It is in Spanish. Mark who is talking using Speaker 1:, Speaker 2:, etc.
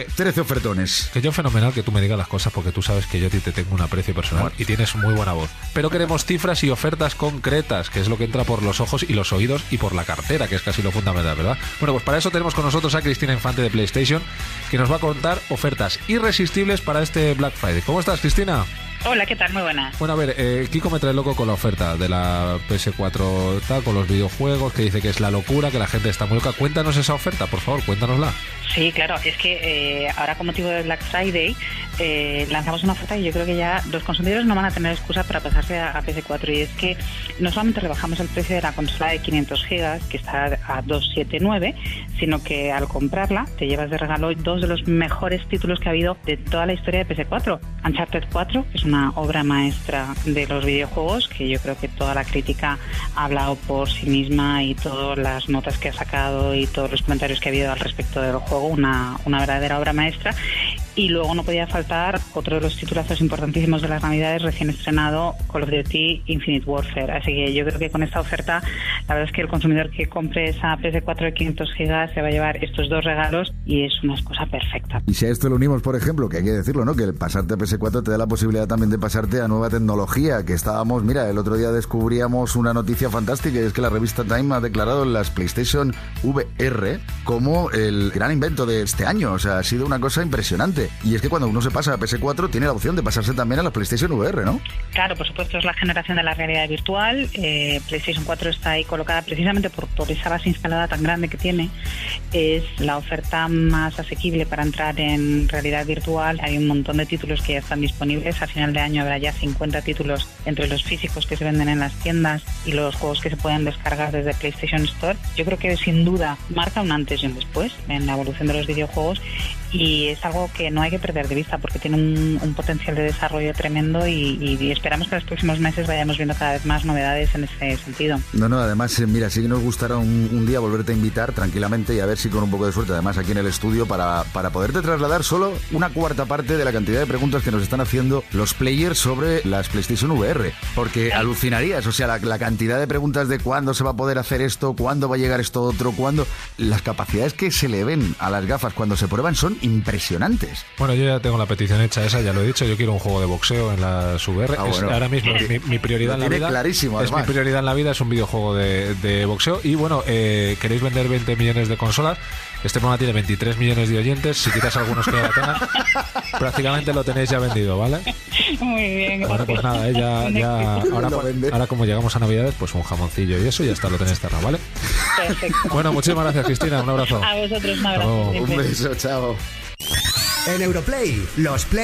Speaker 1: 13 ofertones.
Speaker 2: Que yo fenomenal que tú me digas las cosas porque tú sabes que yo a ti te tengo un aprecio personal y tienes muy buena voz. Pero queremos cifras y ofertas concretas, que es lo que entra por los ojos y los oídos y por la cartera, que es casi lo fundamental, ¿verdad? Bueno, pues para eso tenemos con nosotros a Cristina Infante de PlayStation, que nos va a contar ofertas irresistibles para este Black Friday. ¿Cómo estás, Cristina?
Speaker 3: Hola, ¿qué tal? Muy buenas.
Speaker 2: Bueno, a ver, eh, Kiko me trae loco con la oferta de la PS4 tal, con los videojuegos, que dice que es la locura, que la gente está muy loca. Cuéntanos esa oferta, por favor, cuéntanosla.
Speaker 3: Sí, claro, es que eh, ahora con motivo de Black Friday eh, lanzamos una oferta y yo creo que ya los consumidores no van a tener excusa para pasarse a, a PS4 y es que no solamente rebajamos el precio de la consola de 500 gigas, que está a 279, sino que al comprarla te llevas de regalo dos de los mejores títulos que ha habido de toda la historia de PS4. Uncharted 4, que es una obra maestra de los videojuegos, que yo creo que toda la crítica ha hablado por sí misma y todas las notas que ha sacado y todos los comentarios que ha habido al respecto del juego, una, una verdadera obra maestra. Y luego no podía faltar otro de los titulazos importantísimos de las Navidades recién estrenado, Call of Duty Infinite Warfare. Así que yo creo que con esta oferta, la verdad es que el consumidor que compre esa PS4 de 500 gigas se va a llevar estos dos regalos y es una excusa perfecta.
Speaker 1: Y si a esto lo unimos, por ejemplo, que hay que decirlo, ¿no? Que el pasarte a PS4 te da la posibilidad también de pasarte a nueva tecnología, que estábamos, mira, el otro día descubríamos una noticia fantástica y es que la revista Time ha declarado las PlayStation VR como el gran invento de este año. O sea, ha sido una cosa impresionante. Y es que cuando uno se pasa a PS4 tiene la opción de pasarse también a la PlayStation VR, ¿no?
Speaker 3: Claro, por supuesto, es la generación de la realidad virtual. Eh, PlayStation 4 está ahí precisamente por, por esa base instalada tan grande que tiene. Es la oferta más asequible para entrar en realidad virtual. Hay un montón de títulos que ya están disponibles. A final de año habrá ya 50 títulos entre los físicos que se venden en las tiendas y los juegos que se pueden descargar desde PlayStation Store. Yo creo que sin duda marca un antes y un después en la evolución de los videojuegos y es algo que no hay que perder de vista porque tiene un, un potencial de desarrollo tremendo y, y, esperamos que en los próximos meses vayamos viendo cada vez más novedades en ese sentido.
Speaker 1: No, no, además, eh, mira, sí que nos gustará un, un, día volverte a invitar tranquilamente y a ver si con un poco de suerte, además aquí en el estudio, para, para poderte trasladar solo una cuarta parte de la cantidad de preguntas que nos están haciendo los players sobre las PlayStation VR. Porque alucinarías, o sea, la, la cantidad de preguntas de cuándo se va a poder hacer esto, cuándo va a llegar esto otro, cuándo... Las capacidades que se le ven a las gafas cuando se prueban son impresionantes.
Speaker 2: Bueno, yo ya tengo la petición hecha esa, ya lo he dicho, yo quiero un juego de boxeo en la VR. Ah, bueno. ahora mismo mi, mi, prioridad
Speaker 1: lo
Speaker 2: en la vida.
Speaker 1: clarísimo,
Speaker 2: es mi prioridad en la vida, es un videojuego de, de boxeo. Y bueno, eh, queréis vender 20 millones de consolas. Este programa tiene 23 millones de oyentes. Si quitas algunos que tengan, prácticamente lo tenéis ya vendido, ¿vale?
Speaker 3: Muy bien.
Speaker 2: Bueno, pues nada, ¿eh? ya, ya ahora, ahora, como llegamos a Navidades, pues un jamoncillo y eso ya está, lo tenéis cerrado, ¿vale?
Speaker 3: Perfecto.
Speaker 2: Bueno, muchísimas gracias, Cristina. Un abrazo.
Speaker 3: A vosotros, un abrazo.
Speaker 1: Un beso, chao.
Speaker 4: En Europlay, los play